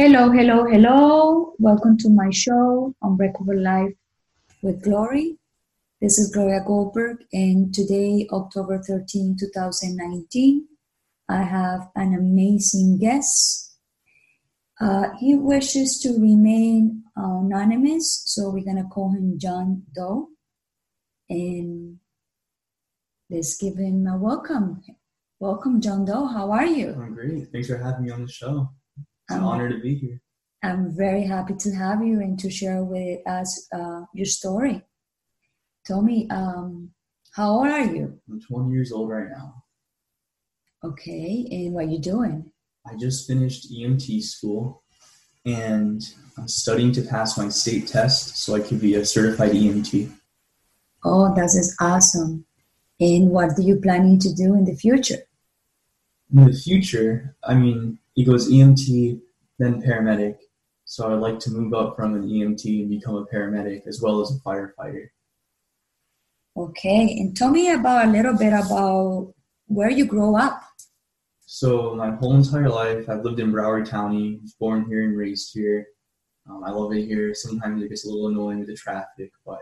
Hello, hello, hello. Welcome to my show on Recover Life with Glory. This is Gloria Goldberg, and today, October 13, 2019, I have an amazing guest. Uh, he wishes to remain anonymous, so we're going to call him John Doe. And let's give him a welcome. Welcome, John Doe. How are you? I'm great. Thanks for having me on the show. It's an honor to be here. I'm very happy to have you and to share with us uh, your story. Tell me, um, how old are you? I'm 20 years old right now. Okay, and what are you doing? I just finished EMT school and I'm studying to pass my state test so I could be a certified EMT. Oh, that is awesome. And what are you planning to do in the future? In the future, I mean, it goes EMT, then paramedic. So I'd like to move up from an EMT and become a paramedic as well as a firefighter. Okay, and tell me about a little bit about where you grow up. So my whole entire life, I've lived in Broward County, was born here and raised here. Um, I love it here. Sometimes it gets a little annoying with the traffic, but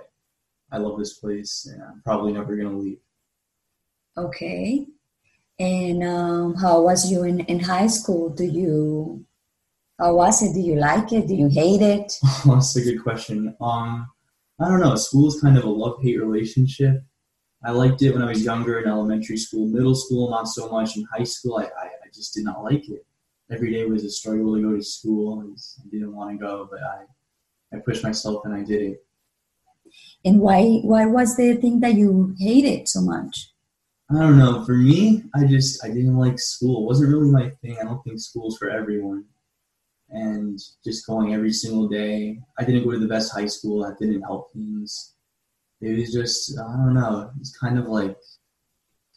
I love this place, and I'm probably never gonna leave. Okay, and um, how was you in, in high school? Do you, how was it? Do you like it? Do you hate it? That's a good question. Um, I don't know. School is kind of a love-hate relationship. I liked it when I was younger in elementary school, middle school, not so much. In high school, I, I, I just did not like it. Every day was a struggle to go to school. I I didn't want to go, but I, I pushed myself and I did it. And why, why was the thing that you hated so much? I don't know. For me, I just I didn't like school. It wasn't really my thing. I don't think school's for everyone. And just going every single day. I didn't go to the best high school. That didn't help things. It was just I don't know. It's kind of like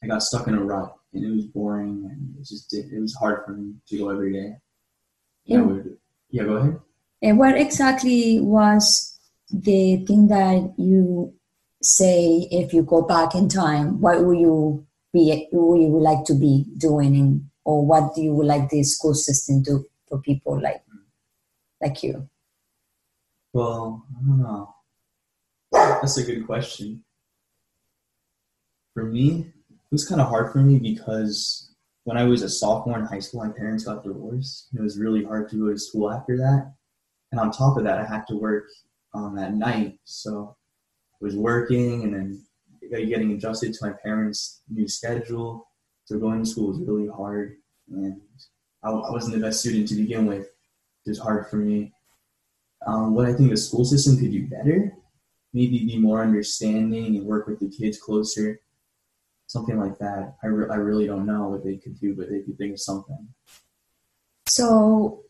I got stuck in a rut, and it was boring, and it just did, it was hard for me to go every day. Yeah. would, yeah, go ahead. And what exactly was the thing that you say if you go back in time? What would you be? What you would like to be doing, in, or what do you would like the school system do for people like like you? Well, I don't know. That's a good question. For me, it was kind of hard for me because when I was a sophomore in high school, my parents got divorced. And It was really hard to go to school after that. And on top of that, I had to work um, at night. So was working and then getting adjusted to my parents' new schedule. So going to school was really hard. And I, I wasn't the best student to begin with. It was hard for me um, what I think the school system could do better, maybe be more understanding and work with the kids closer, something like that. I, re- I really don't know what they could do, but they could think of something. So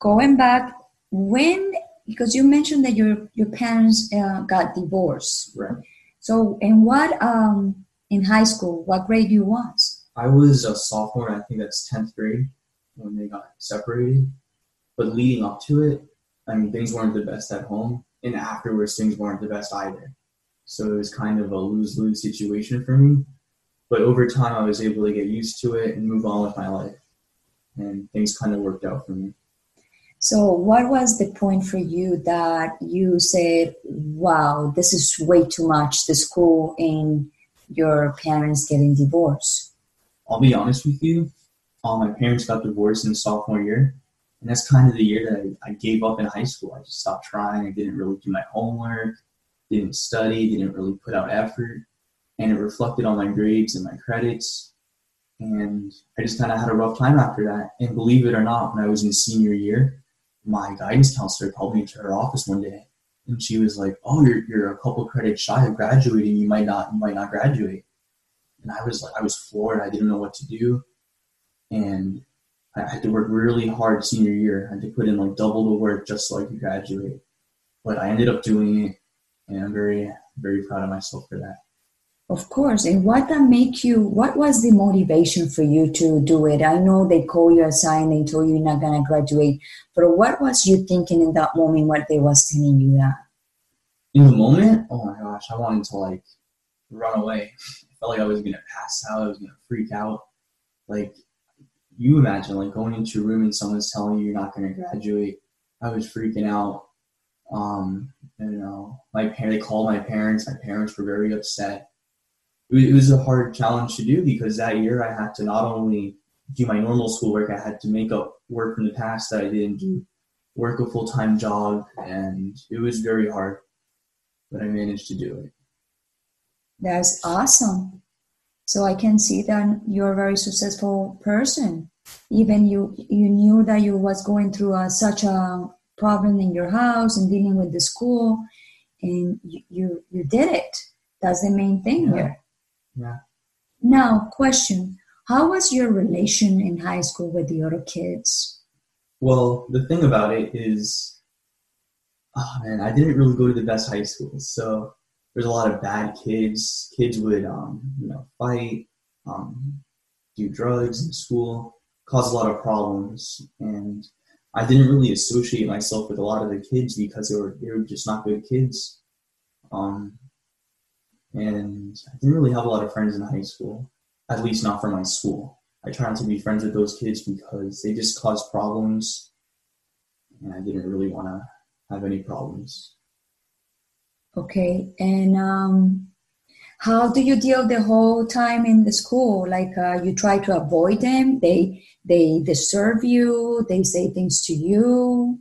going back, when because you mentioned that your your parents uh, got divorced. Right. So in what um in high school, what grade you was? I was a sophomore, I think that's 10th grade when they got separated. But leading up to it, I mean, things weren't the best at home. And afterwards, things weren't the best either. So it was kind of a lose lose situation for me. But over time, I was able to get used to it and move on with my life. And things kind of worked out for me. So what was the point for you that you said, "Wow, this is way too much"? The school and your parents getting divorced. I'll be honest with you. Um, my parents got divorced in sophomore year, and that's kind of the year that I, I gave up in high school. I just stopped trying. I didn't really do my homework, didn't study, didn't really put out effort, and it reflected on my grades and my credits. And I just kind of had a rough time after that. And believe it or not, when I was in senior year, my guidance counselor called me into her office one day, and she was like, "Oh, you're you're a couple credits shy of graduating. You might not you might not graduate." And I was like, I was floored. I didn't know what to do and I had to work really hard senior year. I had to put in like double the work just so I could graduate. But I ended up doing it, and I'm very, very proud of myself for that. Of course. And what that make you? What was the motivation for you to do it? I know they call you aside and they told you you're not gonna graduate, but what was you thinking in that moment? What they was telling you that? In the moment, oh my gosh, I wanted to like run away. I felt like I was gonna pass out. I was gonna freak out. Like you imagine like going into a room and someone's telling you you're not going to graduate. I was freaking out. Um, you know, my parents, they called my parents. My parents were very upset. It was a hard challenge to do because that year I had to not only do my normal schoolwork, I had to make up work from the past that I didn't do, work a full time job, and it was very hard, but I managed to do it. That's awesome. So I can see that you're a very successful person. Even you, you knew that you was going through a, such a problem in your house and dealing with the school, and you you, you did it. That's the main thing Yeah. here. Yeah. Now, question: How was your relation in high school with the other kids? Well, the thing about it is, oh man, I didn't really go to the best high schools. So there's a lot of bad kids. Kids would, um, you know, fight, um, do drugs in school, cause a lot of problems. And I didn't really associate myself with a lot of the kids because they were they were just not good kids. Um, and I didn't really have a lot of friends in high school, at least not from my school. I tried not to be friends with those kids because they just caused problems, and I didn't really want to have any problems. Okay, and um, how do you deal the whole time in the school? Like uh, you try to avoid them. They they disturb you. They say things to you.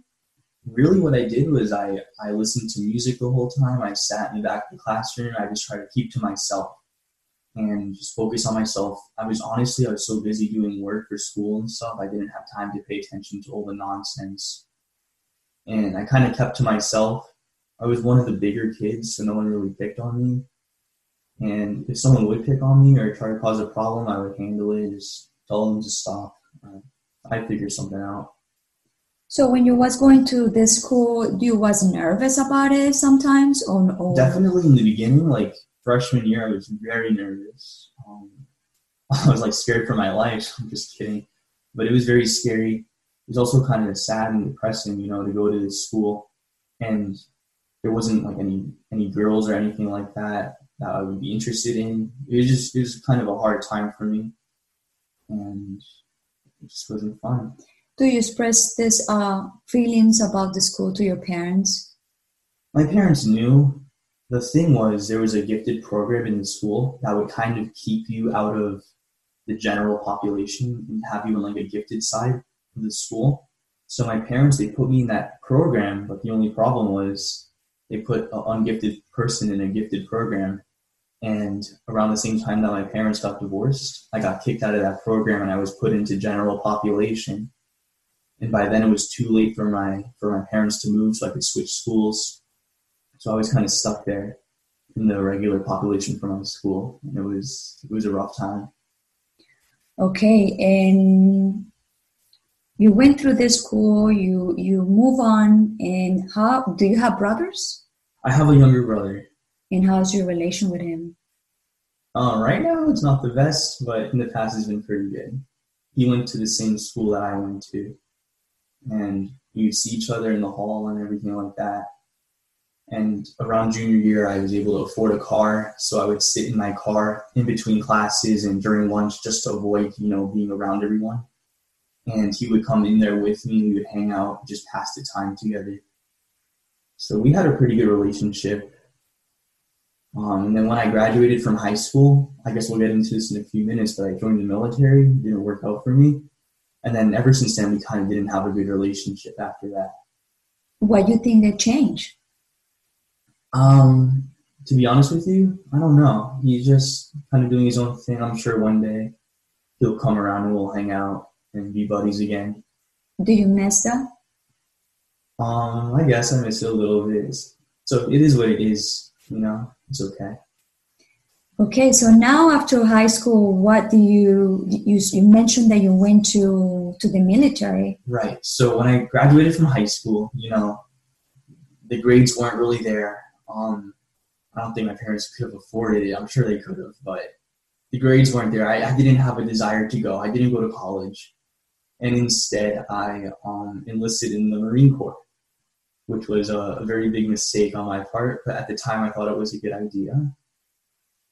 Really, what I did was I, I listened to music the whole time. I sat in the back of the classroom. I just tried to keep to myself and just focus on myself. I was honestly, I was so busy doing work for school and stuff, I didn't have time to pay attention to all the nonsense. And I kind of kept to myself. I was one of the bigger kids, so no one really picked on me. And if someone would pick on me or try to cause a problem, I would handle it, just tell them to stop. I'd figure something out. So when you was going to this school, you was nervous about it sometimes, or, or Definitely in the beginning, like freshman year, I was very nervous. Um, I was like scared for my life. I'm just kidding, but it was very scary. It was also kind of sad and depressing, you know, to go to this school, and there wasn't like any any girls or anything like that that I would be interested in. It was just it was kind of a hard time for me, and it just wasn't fun. Do you express these uh, feelings about the school to your parents? my parents knew. The thing was there was a gifted program in the school that would kind of keep you out of the general population and have you on like a gifted side of the school. So my parents they put me in that program but the only problem was they put an ungifted person in a gifted program. And around the same time that my parents got divorced i got kicked out of that program and i was put into general population and by then it was too late for my for my parents to move so i could switch schools so I was kind of stuck there in the regular population for my school, and it was it was a rough time. Okay, and you went through this school. You you move on, and how do you have brothers? I have a younger brother. And how's your relation with him? Uh, right now, it's not the best, but in the past, it's been pretty good. He went to the same school that I went to, and we would see each other in the hall and everything like that. And around junior year, I was able to afford a car, so I would sit in my car in between classes and during lunch just to avoid, you know, being around everyone. And he would come in there with me. We would hang out, just pass the time together. So we had a pretty good relationship. Um, and then when I graduated from high school, I guess we'll get into this in a few minutes, but I joined the military. It didn't work out for me. And then ever since then, we kind of didn't have a good relationship after that. What do you think that changed? Um, to be honest with you, I don't know. He's just kind of doing his own thing. I'm sure one day he'll come around and we'll hang out and be buddies again. Do you miss that? Um, I guess I miss it a little bit. So it is what it is, you know. It's okay. Okay, so now after high school, what do you you, you mentioned that you went to to the military? Right. So when I graduated from high school, you know, the grades weren't really there. Um, I don't think my parents could have afforded it. I'm sure they could have, but the grades weren't there. I, I didn't have a desire to go. I didn't go to college, and instead I um, enlisted in the Marine Corps, which was a, a very big mistake on my part. But at the time, I thought it was a good idea.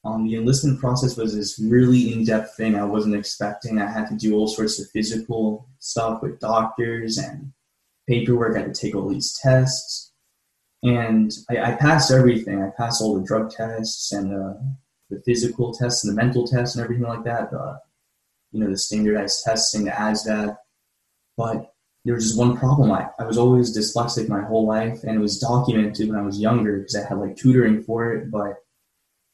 Um, the enlistment process was this really in-depth thing I wasn't expecting. I had to do all sorts of physical stuff with doctors and paperwork. I had to take all these tests, and I, I passed everything. I passed all the drug tests and uh, the physical tests and the mental tests and everything like that. The, you know, the standardized testing, the ASVAB. But there was just one problem. I, I was always dyslexic my whole life, and it was documented when I was younger because I had like tutoring for it, but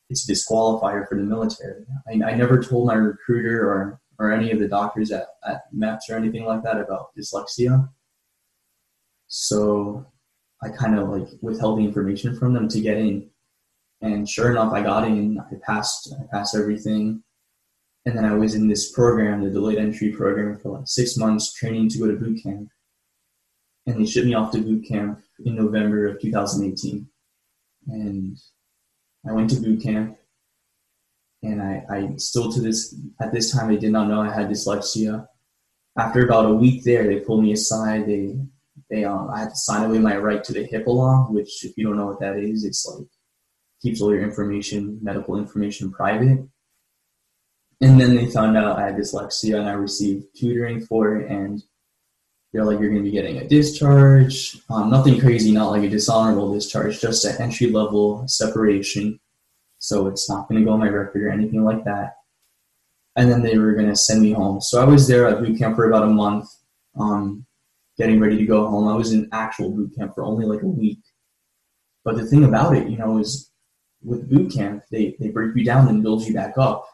it's a disqualifier for the military. I, I never told my recruiter or, or any of the doctors at, at MEPS or anything like that about dyslexia. So I kind of like withheld the information from them to get in. And sure enough, I got in. I passed. I passed everything. And then I was in this program, the delayed entry program, for like six months, training to go to boot camp. And they shipped me off to boot camp in November of 2018. And I went to boot camp. And I, I still to this at this time I did not know I had dyslexia. After about a week there, they pulled me aside. They they um, I had to sign away my right to the HIPAA law, which if you don't know what that is, it's like keeps all your information, medical information private. And then they found out I had dyslexia and I received tutoring for it and they're like, you're going to be getting a discharge. Um, nothing crazy, not like a dishonorable discharge, just an entry level separation. So it's not going to go on my record or anything like that. And then they were going to send me home. So I was there at boot camp for about a month, um, getting ready to go home. I was in actual boot camp for only like a week. But the thing about it, you know, is with boot camp, they, they break you down and build you back up.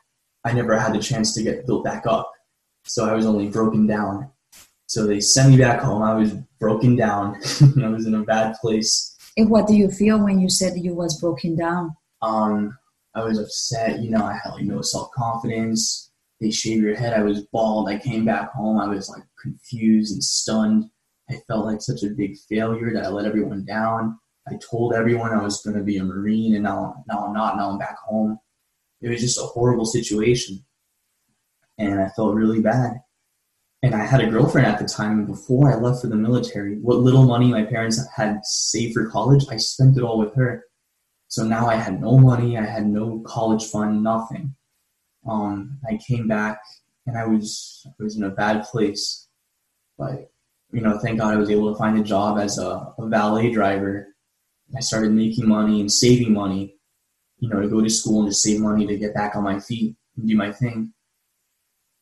I never had the chance to get built back up. So I was only broken down. So they sent me back home. I was broken down. I was in a bad place. And what do you feel when you said you was broken down? Um, I was upset. You know, I had like no self confidence. They shave your head. I was bald. I came back home. I was like confused and stunned. I felt like such a big failure that I let everyone down. I told everyone I was going to be a Marine, and now, now I'm not. Now I'm back home. It was just a horrible situation, and I felt really bad. And I had a girlfriend at the time. Before I left for the military, what little money my parents had saved for college, I spent it all with her. So now I had no money. I had no college fund, nothing. Um, I came back, and I was I was in a bad place. But you know, thank God I was able to find a job as a, a valet driver I started making money and saving money, you know, to go to school and to save money to get back on my feet and do my thing.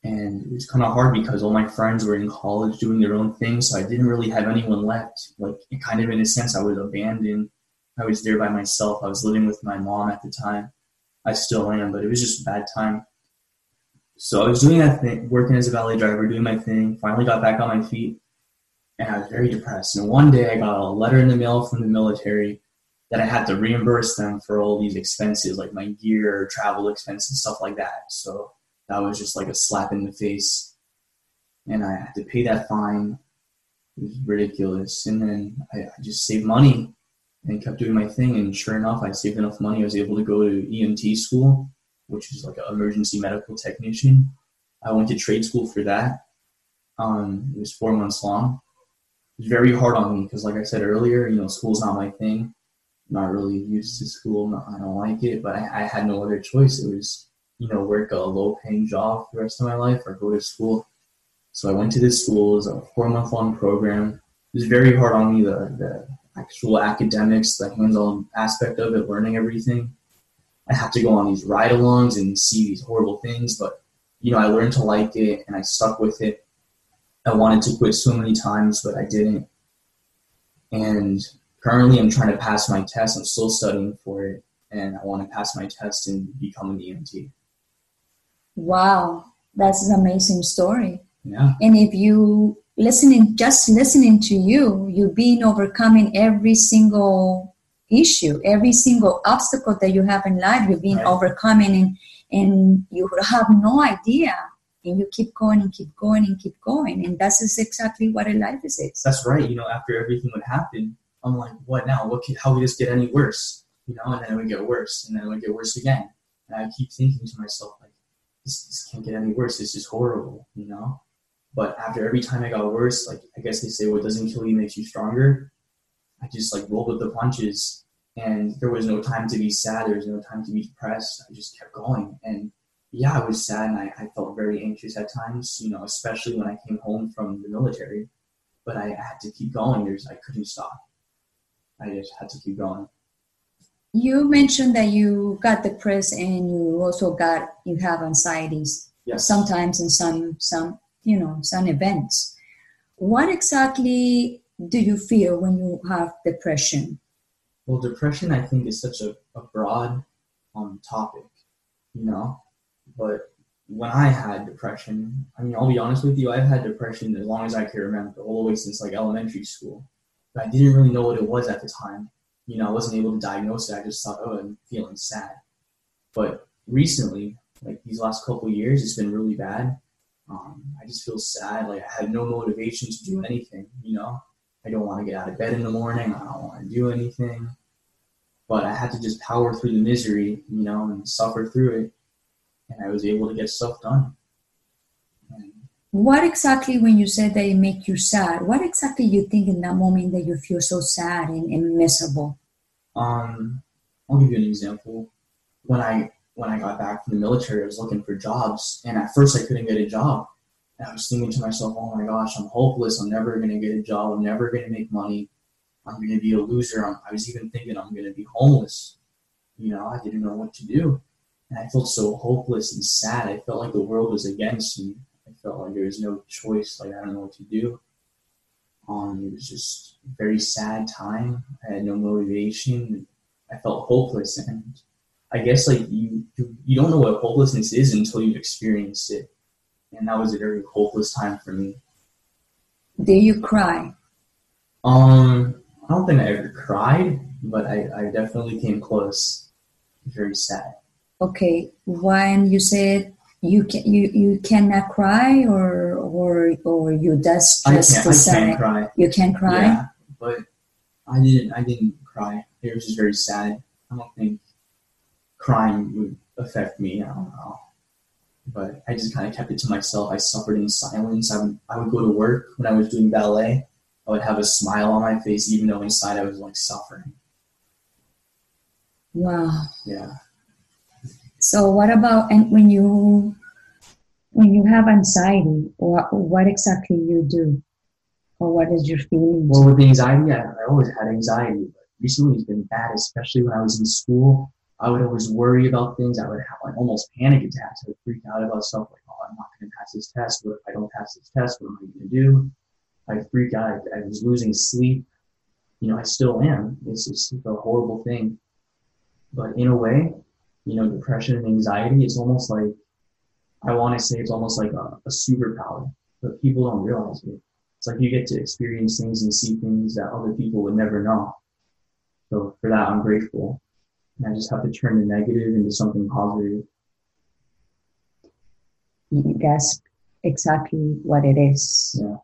And it was kind of hard because all my friends were in college doing their own thing, so I didn't really have anyone left. Like, kind of in a sense, I was abandoned. I was there by myself. I was living with my mom at the time. I still am, but it was just a bad time. So I was doing that thing, working as a valet driver, doing my thing. Finally got back on my feet, and I was very depressed. And one day I got a letter in the mail from the military that I had to reimburse them for all these expenses, like my gear, travel expenses, stuff like that. So that was just like a slap in the face. And I had to pay that fine. It was ridiculous. And then I, I just saved money and kept doing my thing. And sure enough, I saved enough money. I was able to go to EMT school, which is like an emergency medical technician. I went to trade school for that. Um, it was four months long It was very hard on me because, like I said earlier, you know, school's not my thing. I'm not really used to school. Not, I don't like it, but I, I had no other choice. It was, you know, work a low paying job for the rest of my life or go to school. So I went to this school. It was a four month long program. It was very hard on me, the, the actual academics, the hands on aspect of it, learning everything. I had to go on these ride alongs and see these horrible things, but, you know, I learned to like it and I stuck with it I wanted to quit so many times, but I didn't. And currently, I'm trying to pass my test. I'm still studying for it, and I want to pass my test and become an EMT. Wow, that's an amazing story. Yeah. And if you listening, just listening to you, you've been overcoming every single issue, every single obstacle that you have in life. You've been right. overcoming, and and you have no idea and you keep going and keep going and keep going and that's exactly what a life is that's right you know after everything would happen i'm like what now what can, how could this get any worse you know and then it would get worse and then it would get worse again and i keep thinking to myself like this, this can't get any worse this is horrible you know but after every time i got worse like i guess they say what doesn't kill you makes you stronger i just like rolled with the punches and there was no time to be sad. There was no time to be depressed. I just kept going, and yeah, I was sad, and I, I felt very anxious at times. You know, especially when I came home from the military. But I had to keep going. There's I couldn't stop. I just had to keep going. You mentioned that you got depressed and you also got you have anxieties Yes. sometimes in some some you know some events. What exactly do you feel when you have depression? Well, depression, I think, is such a, a broad um, topic, you know. But when I had depression, I mean, I'll be honest with you, I've had depression as long as I can remember, all the way since like elementary school. But I didn't really know what it was at the time. You know, I wasn't able to diagnose it. I just thought, oh, I'm feeling sad. But recently, like these last couple years, it's been really bad. Um, I just feel sad. Like I have no motivation to do anything. You know, I don't want to get out of bed in the morning. I don't want to do anything. But I had to just power through the misery, you know, and suffer through it. And I was able to get stuff done. What exactly when you said it make you sad? What exactly you think in that moment that you feel so sad and, and miserable? um, I'll give you an example. When I when I got back from the military, I was looking for jobs, and at first I couldn't get a job. And I was thinking to myself, "Oh my gosh, I'm hopeless. I'm never gonna get a job. I'm never gonna make money. I'm gonna be a loser." I was even thinking I'm gonna be homeless. You know, I didn't know what to do, and I felt so hopeless and sad. I felt like the world was against me. I felt like there was no choice. Like I don't know what to do. Um, it was just a very sad time. I had no motivation. I felt hopeless, and I guess like you, you, you don't know what hopelessness is until you've experienced it, and that was a very hopeless time for me. Did you cry? Um, I don't think I ever cried, but I, I definitely came close. Very sad. Okay, when you said you can you, you cannot cry or or or you just I just can't, I can't cry. you can cry? Yeah, but I didn't. I didn't cry. It was just very sad. I don't think crying would affect me. I don't know. But I just kind of kept it to myself. I suffered in silence. I would, I would go to work when I was doing ballet. I would have a smile on my face, even though inside I was like suffering. Wow. Yeah. So what about and when you when you have anxiety, what what exactly you do, or what is your feeling? Well, with the anxiety, I, I always had anxiety, but recently it's been bad, especially when I was in school. I would always worry about things. I would have like almost panic attacks. I would freak out about stuff like, oh, I'm not going to pass this test. What if I don't pass this test? What am I going to do? I'd freak out. I, I was losing sleep. You know, I still am. It's just a horrible thing. But in a way, you know, depression and anxiety, it's almost like, I want to say it's almost like a, a superpower, but people don't realize it. It's like you get to experience things and see things that other people would never know. So for that, I'm grateful. And I just have to turn the negative into something positive. That's exactly what it is. Yeah.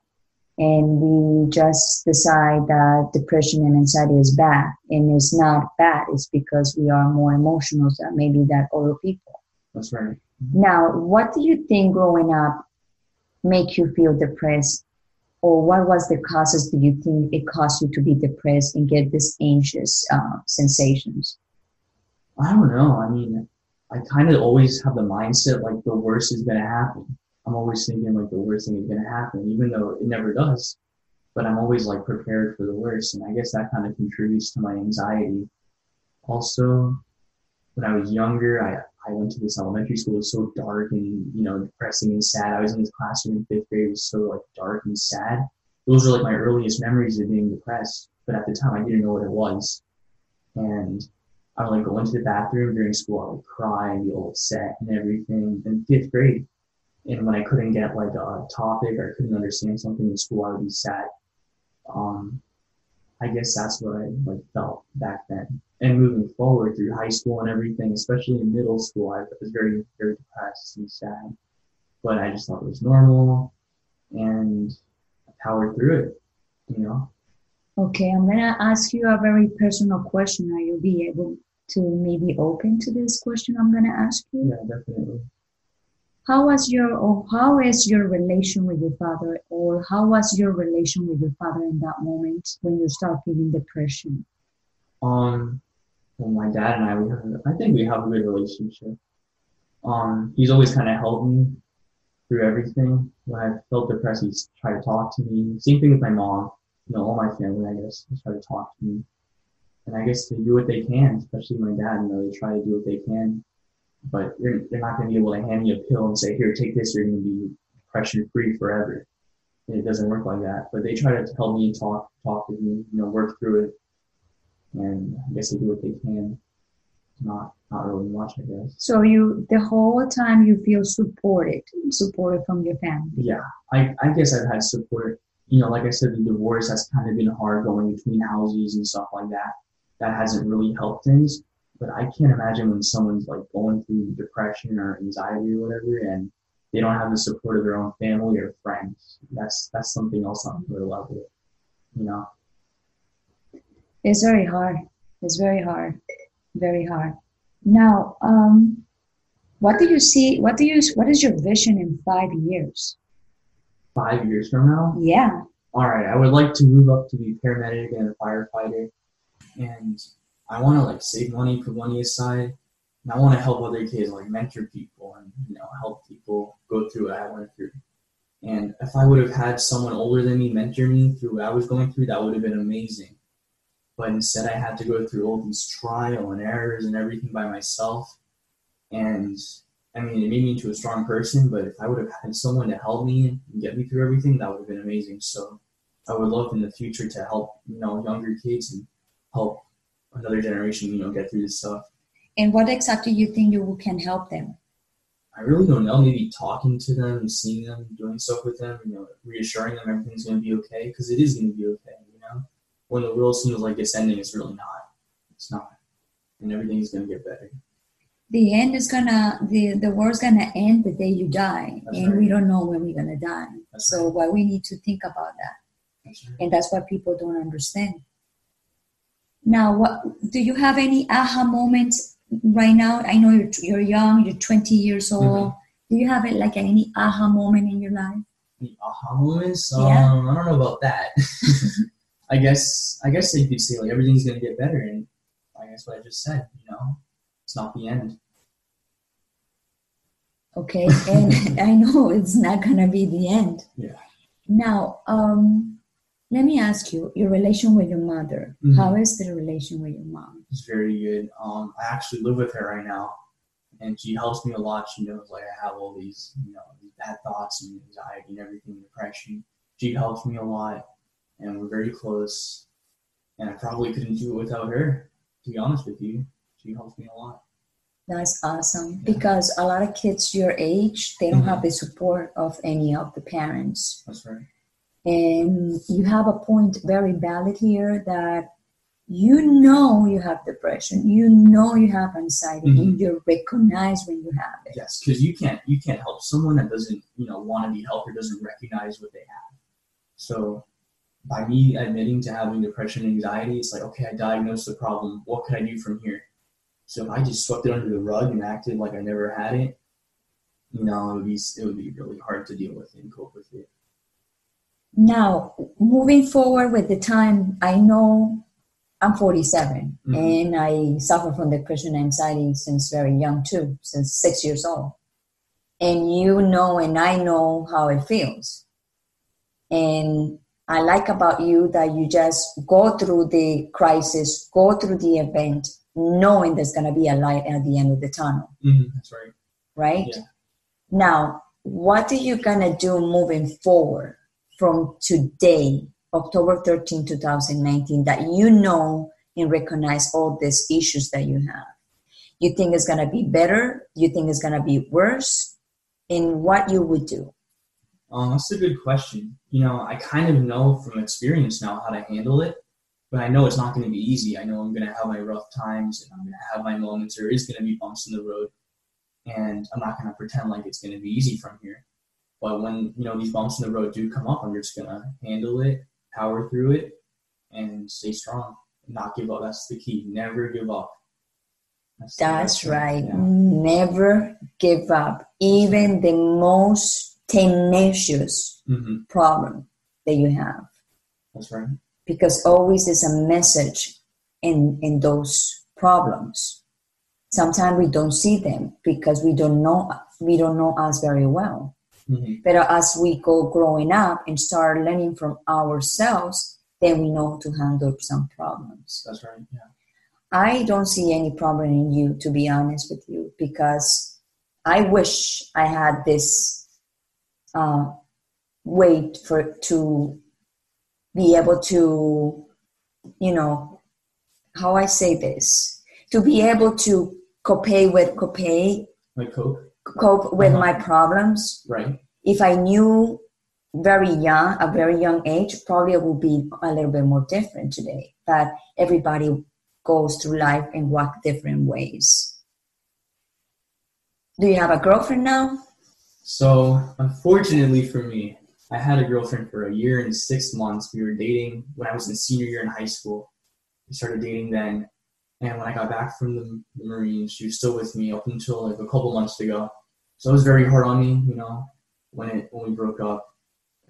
And we just decide that depression and anxiety is bad, and it's not bad. It's because we are more emotional than maybe that other people. That's right. Now, what do you think growing up make you feel depressed? Or what was the causes do you think it caused you to be depressed and get these anxious uh, sensations? I don't know. I mean, I kind of always have the mindset like the worst is going to happen. I'm always thinking like the worst thing is going to happen, even though it never does. But I'm always like prepared for the worst. And I guess that kind of contributes to my anxiety. Also, when I was younger, I, I went to this elementary school. It was so dark and, you know, depressing and sad. I was in this classroom in fifth grade. It was so like dark and sad. Those are like my earliest memories of being depressed. But at the time, I didn't know what it was. And I would like go into the bathroom during school. I would cry and be all upset and everything in fifth grade. And when I couldn't get like a topic or I couldn't understand something in school, I would be sad. Um, I guess that's what I like felt back then. And moving forward through high school and everything, especially in middle school, I was very, very depressed and sad. But I just thought it was normal and I powered through it, you know? Okay, I'm gonna ask you a very personal question. Are you be able to maybe open to this question I'm gonna ask you? Yeah, definitely. How was your or how is your relation with your father or how was your relation with your father in that moment when you start feeling depression? Um, Well, my dad and I, we have, I think we have a good relationship. Um, he's always kind of helped me through everything. When I felt depressed, he's tried to talk to me. Same thing with my mom. You know, all my family, I guess, they try to talk to me. And I guess they do what they can, especially my dad. You know, they try to do what they can. But they're, they're not going to be able to hand me a pill and say, here, take this, you're going to be depression free forever. And it doesn't work like that. But they try to help me talk, talk with me, you know, work through it. And I guess they do what they can. Not, not really much, I guess. So you, the whole time you feel supported, supported from your family. Yeah, I, I guess I've had support. You know, like I said, the divorce has kind of been hard going between houses and stuff like that. That hasn't really helped things. But I can't imagine when someone's like going through depression or anxiety or whatever, and they don't have the support of their own family or friends. That's that's something else on another level. You know. It's very hard. It's very hard. Very hard. Now, um, what do you see? What do you? What is your vision in five years? Five years from now. Yeah. All right, I would like to move up to be paramedic and a firefighter, and I want to like save money, put money aside, and I want to help other kids, like mentor people and you know help people go through what I went through. And if I would have had someone older than me mentor me through what I was going through, that would have been amazing. But instead, I had to go through all these trial and errors and everything by myself. And I mean, it made me into a strong person. But if I would have had someone to help me and get me through everything, that would have been amazing. So I would love in the future to help you know younger kids and help another generation you know get through this stuff. And what exactly you think you can help them? I really don't know. Maybe talking to them, seeing them, doing stuff with them, you know, reassuring them everything's going to be okay because it is going to be okay. You know, when the world seems like it's ending, it's really not. It's not, and everything's going to get better. The end is gonna the the world's gonna end the day you die, That's and right. we don't know when we're gonna die. That's so right. why we need to think about that, That's right. and that's what people don't understand. Now, what do you have any aha moments right now? I know you're you're young, you're 20 years old. Do you have it like any aha moment in your life? Aha moments? Yeah. Um, I don't know about that. I guess I guess they could say like everything's gonna get better, and I guess what I just said. You know, it's not the end. Okay, and I know it's not gonna be the end. Yeah. Now, um, let me ask you your relation with your mother. Mhm. How is the relation with your mom? It's very good. Um, I actually live with her right now, and she helps me a lot. She knows like I have all these, you know, these bad thoughts and anxiety and everything, depression. She helps me a lot, and we're very close. And I probably couldn't do it without her. To be honest with you, she helps me a lot. That's awesome Yeah. because a lot of kids your age they don't Mhm. have the support of any of the parents. That's right. And you have a point very valid here that you know you have depression, you know you have anxiety, Mhm. and you recognize when you have it. Yes, because you can't you can't help someone that doesn't you know want to be helped or doesn't recognize what they have. So by me admitting to having depression and anxiety, it's like okay, I diagnosed the problem. What could I do from here? So if I just swept it under the rug and acted like I never had it, you know, it would be it would be really hard to deal with and cope with it. Now, moving forward with the time, I know I'm 47 Mhm. and I suffer from depression and anxiety since very young too, since six years old. And you know, and I know how it feels. And I like about you that you just go through the crisis, go through the event, knowing there's going to be a light at the end of the tunnel, Mm-hmm, that's right. right? Yeah. Now, what are you going to do moving forward from today, October 13, 2019, that you know and recognize all these issues that you have? You think it's going to be better? You think it's going to be worse? And what you would do? Um, that's a good question. You know, I kind of know from experience now how to handle it, but I know it's not going to be easy. I know I'm going to have my rough times and I'm going to have my moments. There is going to be bumps in the road, and I'm not going to pretend like it's going to be easy from here. But when you know these bumps in the road do come up, I'm just going to handle it, power through it, and stay strong. Not give up. That's the key. Never give up. That's, That's right. Yeah. Never give up, even the most tenacious hmm problem that you have. That's right. because always there's a message in in those problems. Sometimes we don't see them because we don't know we don't know us very well. Mhm. But as we go growing up and start learning from ourselves, then we know to handle some problems. That's right. Yeah. I don't see any problem in you, to be honest with you, because I wish I had this uh, way for to be able to, you know, how I say this, to be able to cope with cope Like Coke, cope with Uh-huh. my problems. right? If I knew very young, a very young age, probably it would be a little bit more different today. But everybody goes through life and walk different ways. Do you have a girlfriend now? So, unfortunately for me, I had a girlfriend for a year and six months. We were dating when I was in senior year in high school. We started dating then. And when I got back from the, Marines, she was still with me up until like a couple months ago. So it was very hard on me, you know, when it when we broke up.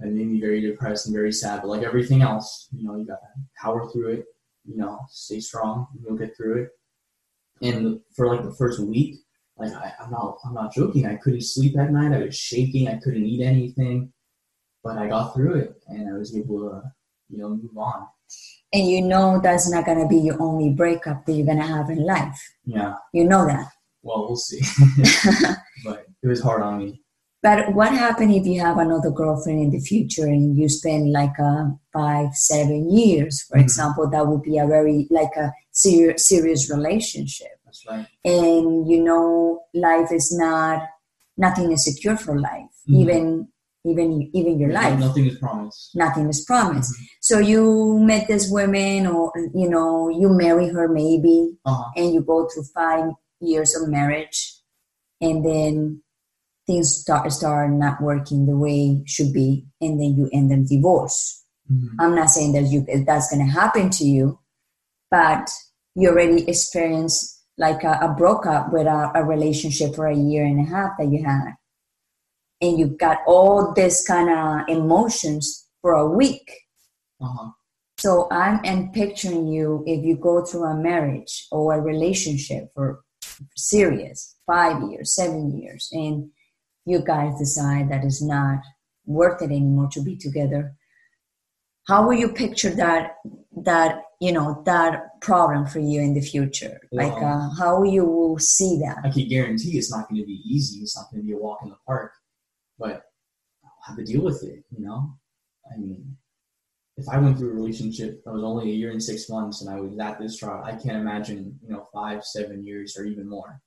It made me very depressed and very sad. But like everything else, you know, you gotta power through it, you know, stay strong, you'll get through it. And for like the first week, like I, I'm not I'm not joking. I couldn't sleep at night. I was shaking. I couldn't eat anything, but I got through it, and I was able to you know move on. And you know that's not going to be your only breakup that you're going to have in life. Yeah. You know that. Well, we'll see. but it was hard on me. But what happened if you have another girlfriend in the future and you spend like a five, seven years, for Mhm. example? That would be a very like a serious serious relationship. That's right. And you know, life is not nothing is secure for life. Mhm. Even even even your life, Nothing is promised. nothing is promised. Mhm. So you met this woman, or you know, you marry her maybe, Uh-huh. and you go through five years of marriage and then things start start not working the way should be and then you end in divorce Mhm. i'm not saying that you that's going to happen to you but you already experienced like a, a broke up with a, a relationship for a year and a half that you had and you've got all this kind of emotions for a week Uh-huh. so I'm am picturing you if you go through a marriage or a relationship for serious five years, seven years, and you guys decide that it's not worth it anymore to be together. How will you picture that that you know that problem for you in the future? Like uh, how you will see that? I can guarantee it's not going to be easy. It's not going to be a walk in the park, but I'll have to deal with it. You know, I mean, if I went through a relationship that was only a year and six months and I was at this trial, I can't imagine you know five, seven years or even more.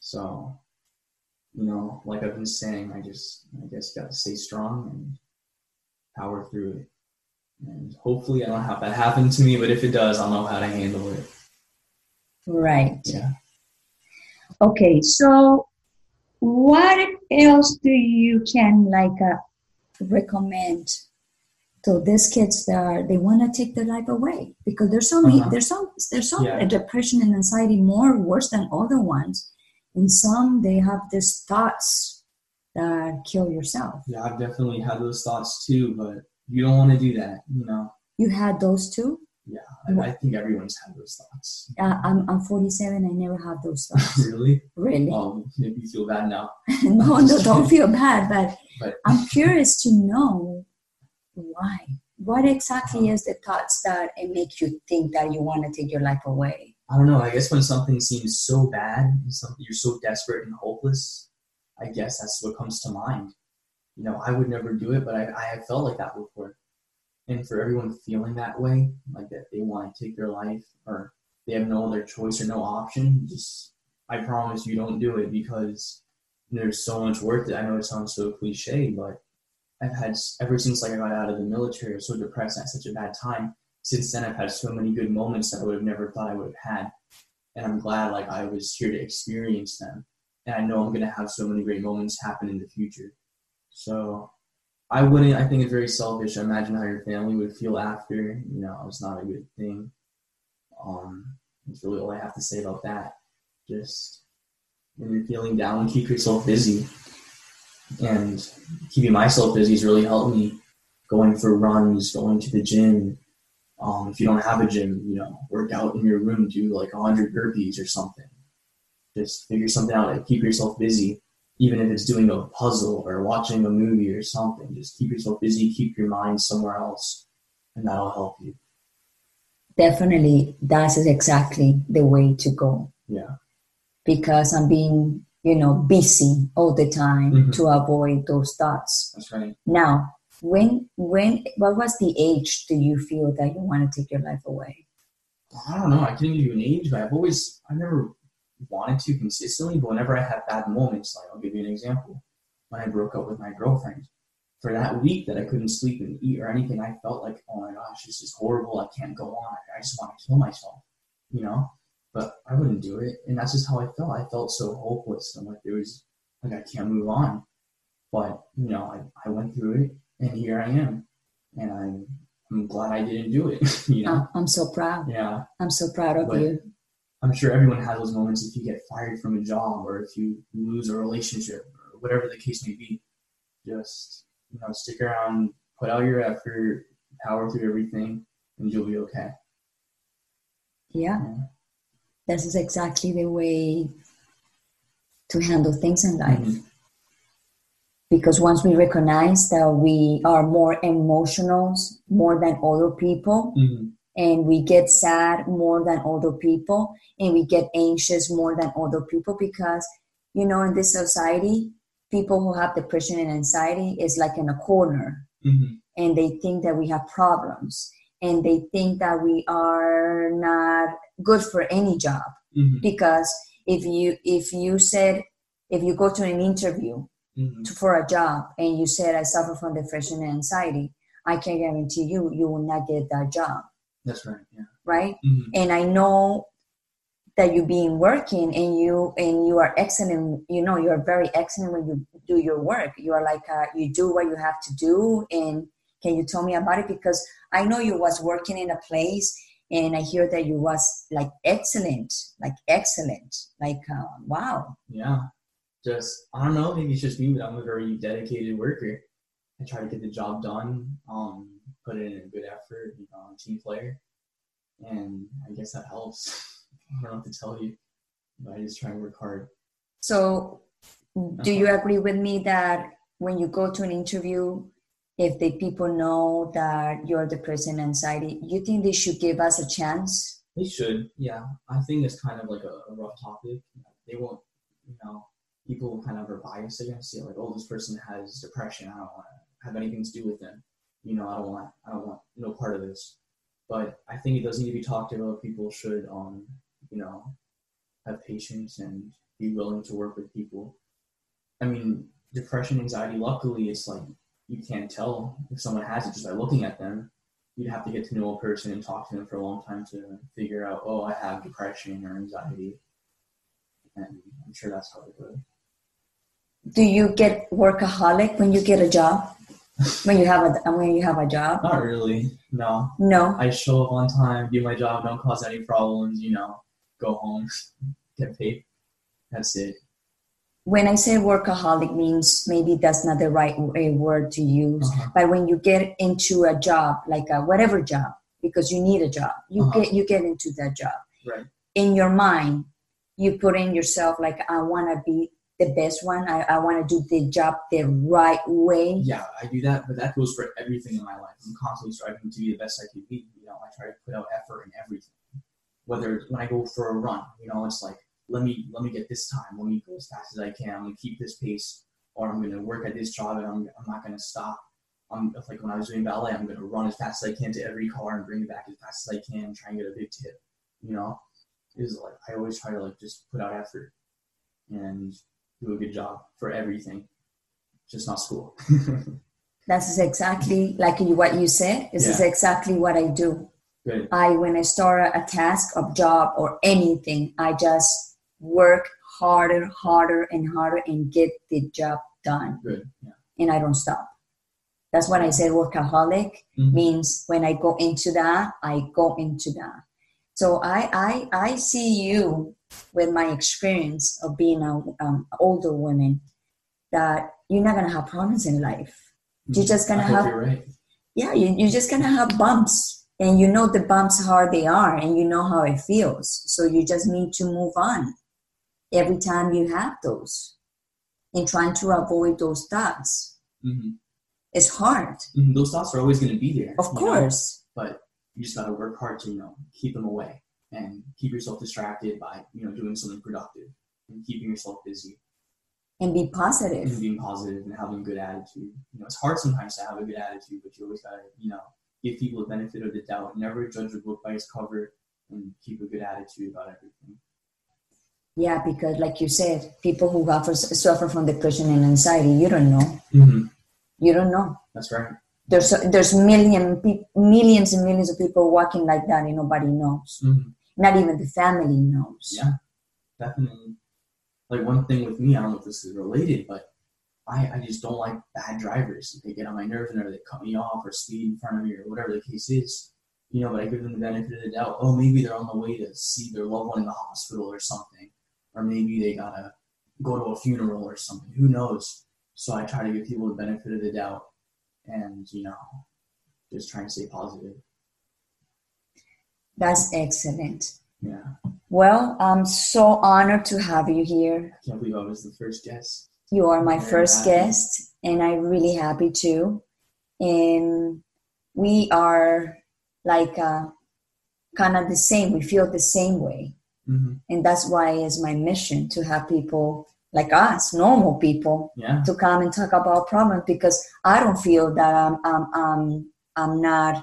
So, you know, like I've been saying, I just I guess got to stay strong and power through it. And hopefully, I don't have that happen to me. But if it does, I'll know how to handle it. Right. Yeah. Okay, so what else do you can like uh, recommend to these kids that are, they want to take their life away because there's so many Uh-huh. there's some there's some Yeah. depression and anxiety more worse than other ones, and some they have these thoughts that kill yourself. Yeah, I've definitely had those thoughts too, but you don't want to do that, you know. You had those too. I, I think everyone's had those thoughts. Uh, I'm I'm 47. I never had those thoughts. really? really. Oh, make me feel bad now. no, no, don't feel bad, but, But- I'm curious to know why. What exactly is the thoughts that it make you think that you want to take your life away? I don't know. I guess when something seems so bad, and something you're so desperate and hopeless, I guess that's what comes to mind. You know, I would never do it, but I, I have felt like that before. And for everyone feeling that way, like that they want to take their life or they have no other choice or no option, just I promise you don't do it because there's so much worth it. I know it sounds so cliche, but I've had ever since like I got out of the military, I was so depressed at such a bad time. Since then, I've had so many good moments that I would have never thought I would have had, and I'm glad like I was here to experience them. And I know I'm gonna have so many great moments happen in the future. So I wouldn't. I think it's very selfish. I imagine how your family would feel after. You know, it's not a good thing. Um, that's really all I have to say about that. Just when you're feeling down, keep yourself busy. And keeping myself busy has really helped me. Going for runs, going to the gym, Um, if you don't have a gym, you know, work out in your room, do like 100 burpees or something. Just figure something out. and keep yourself busy, even if it's doing a puzzle or watching a movie or something. Just keep yourself busy. Keep your mind somewhere else, and that'll help you. Definitely, that is exactly the way to go. Yeah. Because I'm being, you know, busy all the time Mhm. to avoid those thoughts. That's right. Now, when when what was the age do you feel that you want to take your life away? I don't know. I couldn't give you an age, but I've always, I've never wanted to consistently. But whenever I have bad moments, like I'll give you an example. When I broke up with my girlfriend, for that week that I couldn't sleep and eat or anything, I felt like, oh my gosh, this is horrible. I can't go on. I just want to kill myself, you know. But I wouldn't do it, and that's just how I felt. I felt so hopeless. I'm like, there was, like, I can't move on. But you know, I, I went through it, and here I am, and I'm I'm glad I didn't do it. you know. I'm, I'm so proud. Yeah. I'm so proud of But- you. I'm sure everyone has those moments if you get fired from a job or if you lose a relationship or whatever the case may be. Just you know, stick around, put out your effort, power through everything, and you'll be okay. Yeah. Yeah. This is exactly the way to handle things in life. Mhm. Because once we recognize that we are more emotional more than other people, Mhm. And we get sad more than other people, and we get anxious more than other people, because you know, in this society, people who have depression and anxiety is like in a corner, Mhm. and they think that we have problems, and they think that we are not good for any job Mhm. because if you if you said if you go to an interview Mhm. to, for a job and you said i suffer from depression and anxiety i can guarantee you you will not get that job That's right. Yeah. right Mhm. and i know that you've been working and you and you are excellent you know you're very excellent when you do your work you are like uh, you do what you have to do and can you tell me about it because i know you was working in a place and i hear that you was like excellent like excellent like uh, wow Yeah. Just I don't know. Maybe it's just me, but I'm a very dedicated worker. I try to get the job done. Um, put in a good effort. You know, I'm a team player, and I guess that helps. I don't know what to tell you, but I just try and work hard. So, do you agree with me that when you go to an interview, if the people know that you're depressed and anxiety, you think they should give us a chance? They should, yeah. I think it's kind of like a, a rough topic. They won't, you know, people kind of are biased against it. Like, oh, this person has depression. I don't want to have anything to do with them. You know, I don't want, I don't want no part of this. But I think it does need to be talked about. People should, um, you know, have patience and be willing to work with people. I mean, depression, anxiety. Luckily, it's like you can't tell if someone has it just by looking at them you'd have to get to know a person and talk to them for a long time to figure out, oh, I have depression or anxiety. And I'm sure that's how it goes. Do you get workaholic when you get a job? When you have a when you have a job? Not really. No. No. I show up on time, do my job, don't cause any problems, you know, go home, get paid. That's it. When I say workaholic means maybe that's not the right word to use, Uh-huh. but when you get into a job, like a whatever job, because you need a job, you Uh-huh. get you get into that job. Right. in your mind, you put in yourself like I want to be the best one. I, I want to do the job the right way. Yeah, I do that, but that goes for everything in my life. I'm constantly striving to be the best I can be. You know, I try to put out effort in everything. Whether it's when I go for a run, you know, it's like let me let me get this time. Let me go as fast as I can. I'm gonna keep this pace, or I'm gonna work at this job and I'm I'm not gonna stop. I'm like when I was doing ballet, I'm gonna run as fast as I can to every car and bring it back as fast as I can, try and get a big tip. You know, is like I always try to like just put out effort and do a good job for everything, just not school. That's exactly like you, what you said. This is exactly what I do. Good. I when I start a task of job or anything, I just work harder, harder, and harder, and get the job done. Yeah. and I don't stop. That's when I say workaholic. Mhm. means when I go into that, I go into that. So I I I see you with my experience of being an um, older woman that you're not gonna have problems in life. You're just gonna have right. yeah you, you're just gonna have bumps and you know the bumps how hard they are and you know how it feels so you just need to move on every time you have those and trying to avoid those thoughts hmm it's hard hmm Those thoughts are always going to be there. of you know? course but you just got to work hard to you know keep them away and keep yourself distracted by you know doing something productive and keeping yourself busy and be positive and being positive and having a good attitude. You know, it's hard sometimes to have a good attitude, but you always gotta you know give people the benefit of the doubt. Never judge a book by its cover, and keep a good attitude about everything. yeah because like you said people who suffer, suffer from depression and anxiety you don't know Mm-hmm. you don't know That's right. there's there's million pe- millions and millions of people walking like that and nobody knows Mm-hmm. Not even the family knows Yeah, definitely. Like one thing with me, I don't know if this is related, but I, I just don't like bad drivers. They get on my nerves whenever they cut me off or speed in front of me or whatever the case is. You know, but I give them the benefit of the doubt. Oh, maybe they're on the way to see their loved one in the hospital or something. Or maybe they gotta go to a funeral or something. Who knows? So I try to give people the benefit of the doubt and, you know, just trying to stay positive. That's excellent Yeah. well i'm so honored to have you here I can't believe I was the first guest. You are my Very first happy. guest, and I'm really happy too. And we are like uh, kind of the same. We feel the same way, hmm and that's why it's my mission to have people like us, normal people, Yeah. to come and talk about problems because I don't feel that I'm I'm I'm, I'm not.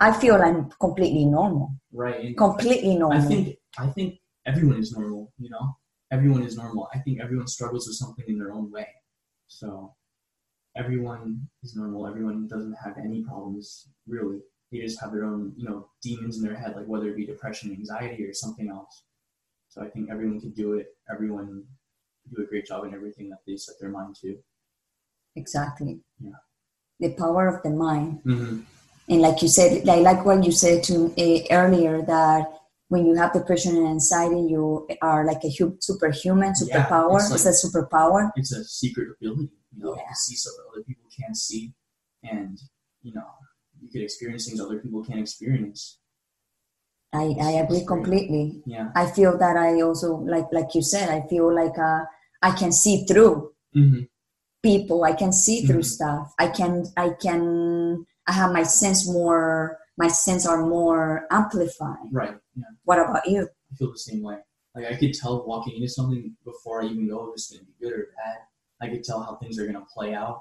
I feel I'm completely normal, Right. And completely normal. I think I think everyone is normal. You know, everyone is normal. I think everyone struggles with something in their own way. So everyone is normal. Everyone doesn't have any problems really. They just have their own, you know, demons in their head, like whether it be depression, anxiety, or something else. So I think everyone can do it. Everyone do a great job in everything that they set their mind to. exactly. Yeah. The power of the mind. Mm-hmm. And like you said i like what you said to uh, earlier that when you have depression and anxiety you are like a hu- superhuman Yeah, superpower it's it's, like- a superpower It's a secret ability. You know, Yeah. to see something other people can't see, and you know, you could experience things other people can't experience. i, I agree completely Yeah. i feel that i also like like you said i feel like uh, i can see through Mm-hmm. people i can see through Mhm. stuff i can i can i have my sense more my sense are more amplified Right. Yeah. what about you I feel the same way. Like I could tell walking into something before I even know if it's gonna be good or bad. I could tell how things are gonna play out,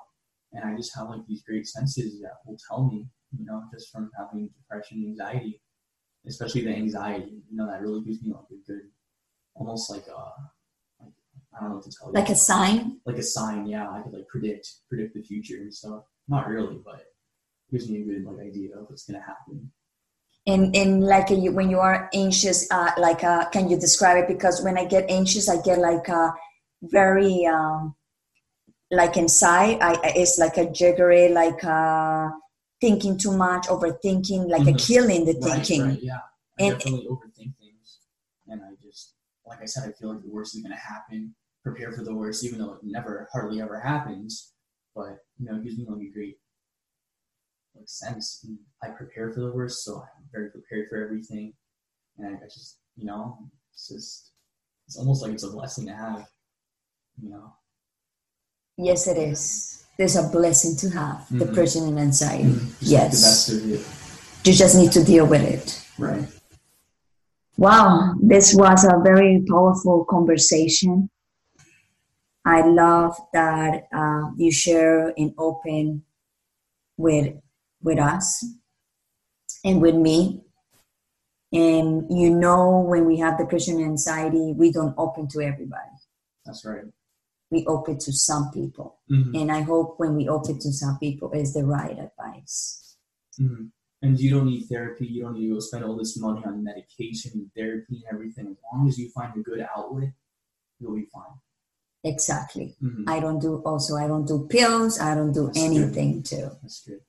and I just have like these great senses that will tell me, you know, just from having depression, anxiety, especially the anxiety. You know, that really gives me like a good, almost like a, like I don't know what to tell you. like a sign like a sign. Yeah, I could like predict predict the future and stuff. Not really, but gives me a good like idea of what's gonna happen. and and like you, when you are anxious uh, like uh, can you describe it because when i get anxious i get like uh, very um, like inside I, I- it's like a jiggery like uh, thinking too much overthinking like a Mhm. killing the Right, thinking right, yeah. I And- definitely overthink things, and I just, like I said, I feel like the worst is gonna happen. Prepare for the worst, even though it never, hardly ever happens. But you know, it gives me like a great like sense. And I prepare for the worst, so I'm very prepared for everything, and I, I just, you know, it's just, it's almost like it's a blessing to have. You know, yes it is there's a blessing to have Mhm. depression and anxiety make yes the best of it. you just need to deal with it Right. Wow, this was a very powerful conversation. I love that uh, you share and open with with us and with me. And you know, when we have depression and anxiety, we don't open to everybody. That's right. We open to some people. Mhm. And I hope when we open to some people, is the right advice. Mhm. And you don't need therapy. You don't need to go spend all this money on medication, and therapy, and everything. As long as you find a good outlet, you'll be fine. Exactly. Mhm. I don't do also. I don't do pills. I don't do That's good. anything too. That's good.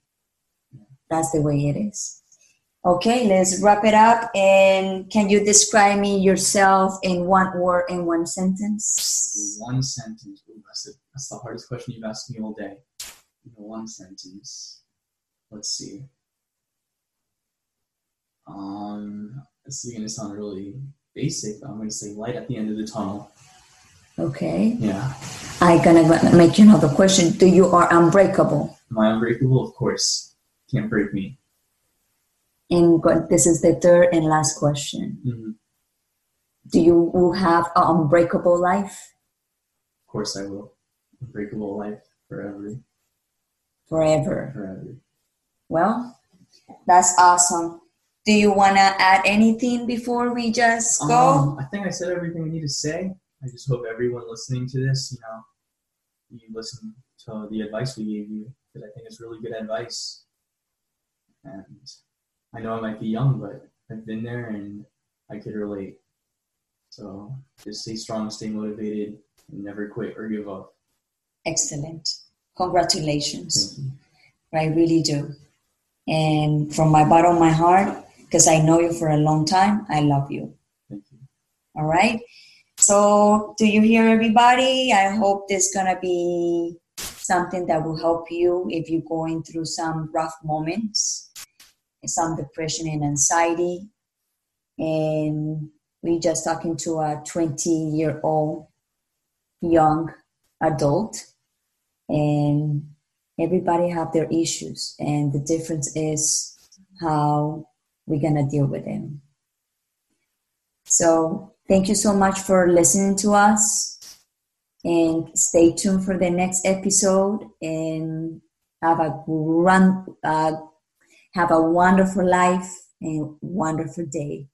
That's the way it is. Okay, let's wrap it up. And can you describe me yourself in one word, in one sentence? One sentence. Ooh, that's, the, that's the hardest question you've asked me all day. In one sentence. Let's see. Um, this is gonna sound really basic, but I'm gonna say light at the end of the tunnel. Okay. Yeah. I gonna make you another question. Do you are unbreakable? Am I unbreakable? Of course. Can't break me. And go- this is the third and last question. Mhm. Do you will have an unbreakable life Of course I will. Unbreakable life forever. forever? Forever. Well, that's awesome. Do you want to add anything before we just go? Um, I think I said everything I need to say. I just hope everyone listening to this, you know, you listen to the advice we gave you because I think it's really good advice. And I know I might be young, but I've been there and I could relate. So just stay strong, stay motivated, and never quit or give up. Excellent. Congratulations. I really do. And from my bottom of my heart, because I know you for a long time, I love you. Thank you. All right. So, do you hear everybody? I hope this is gonna be something that will help you if you're going through some rough moments, some depression and anxiety. And we just talking to a 20 year old young adult, and everybody have their issues, and the difference is how we're gonna deal with them. So thank you so much for listening to us and stay tuned for the next episode and have a run uh, have a wonderful life and wonderful day.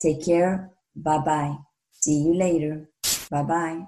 Take care. Bye bye. See you later. Bye bye.